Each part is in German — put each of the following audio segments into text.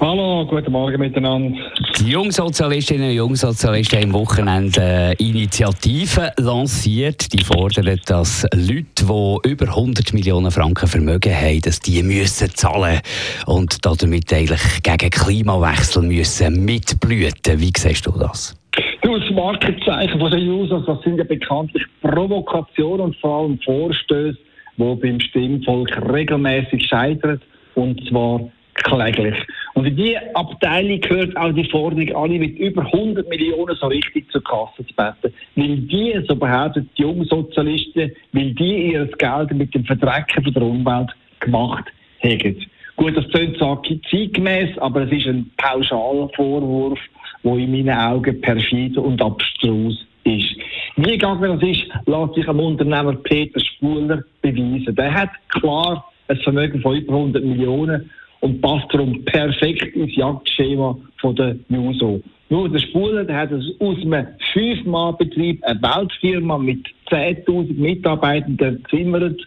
Hallo, guten Morgen miteinander. Die Jungsozialistinnen und Jungsozialisten haben am Wochenende eine Initiative lanciert. Die fordern, dass Leute, die über 100 Millionen Franken Vermögen haben, dass die müssen zahlen und damit eigentlich gegen Klimawechsel müssen mitblüten. Wie siehst du das? Das Markenzeichen von den Users, das sind ja bekanntlich Provokationen und vor allem Vorstöße, die beim Stimmvolk regelmäßig scheitern. Und zwar kläglich. Und in diese Abteilung gehört auch die Forderung, alle mit über 100 Millionen so richtig zur Kasse zu betten. Weil die, so behaupten die Jungsozialisten, weil die ihr Geld mit dem Verdrecken der Umwelt gemacht haben. Gut, das klingt so zeitgemäß, aber es ist ein pauschaler Vorwurf, der in meinen Augen perfid und abstrus ist. Wie gegangen das ist, lässt sich am Unternehmer Peter Spuler beweisen. Der hat klar ein Vermögen von über 100 Millionen und passt darum perfekt ins Jagdschema von der Juso. Nur der Spuler, der hat aus einem Fünf-Mann-Betrieb, eine Weltfirma mit 10.000 Mitarbeitern gezimmert,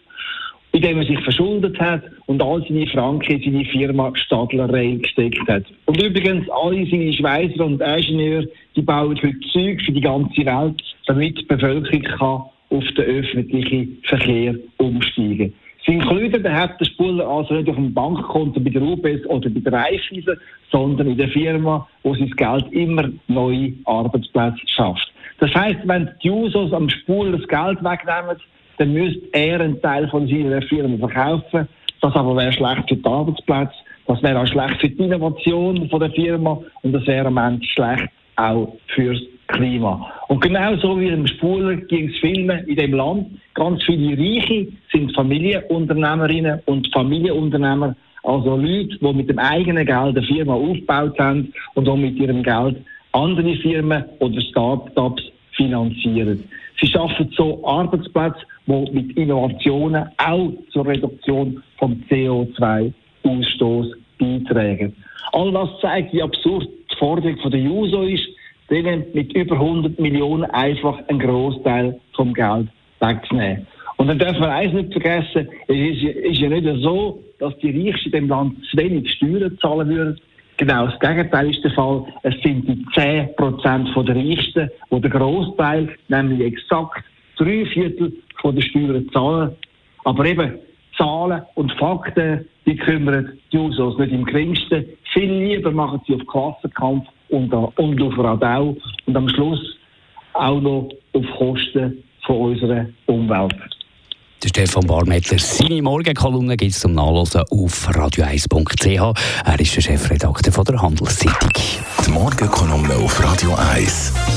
indem er sich verschuldet hat und all seine Franken in seine Firma Stadler Rail gesteckt hat. Und übrigens, alle seine Schweizer und Ingenieure, die bauen heute Zeug für die ganze Welt, damit die Bevölkerung kann auf den öffentlichen Verkehr umsteigen kann. Sein Klüder hat der Spuler also nicht auf dem Bankkonto bei der UBS oder bei der Raiffeisen, sondern in der Firma, wo sein Geld immer neue Arbeitsplätze schafft. Das heißt, wenn die Users am Spuler das Geld wegnehmen, dann müsste er einen Teil von seiner Firma verkaufen. Das aber wäre schlecht für die Arbeitsplätze, das wäre auch schlecht für die Innovation von der Firma und das wäre am Ende schlecht auch fürs Klima. Und genau so wie im Spuler ging es Filmen in dem Land. Ganz viele Reiche sind Familienunternehmerinnen und Familienunternehmer, also Leute, die mit dem eigenen Geld eine Firma aufgebaut haben und auch mit ihrem Geld andere Firmen oder Start-ups finanzieren. Sie schaffen so Arbeitsplätze, die mit Innovationen auch zur Reduktion vom CO2-Ausstoß beitragen. All das zeigt, wie absurd die Forderung der JUSO ist denen mit über 100 Millionen einfach einen Großteil vom Geld wegzunehmen. Und dann dürfen wir eins nicht vergessen, es ist, ist ja nicht so, dass die Reichsten in dem Land zu wenig Steuern zahlen würden. Genau das Gegenteil ist der Fall. Es sind die 10% der Reichsten, die den Großteil, nämlich exakt drei Viertel von der Steuern zahlen. Aber eben, Zahlen und Fakten, die kümmern die Usos nicht im geringsten. Viel lieber machen sie auf Klassenkampf und, und auf Radau und am Schluss auch noch auf Kosten von unserer Umwelt. Der Stefan Barmettler, seine Morgenkolumne gibt es zum Nachlesen auf radio1.ch. Er ist der Chefredakteur von der Handelszeitung. Die Morgenkolumne auf Radio 1.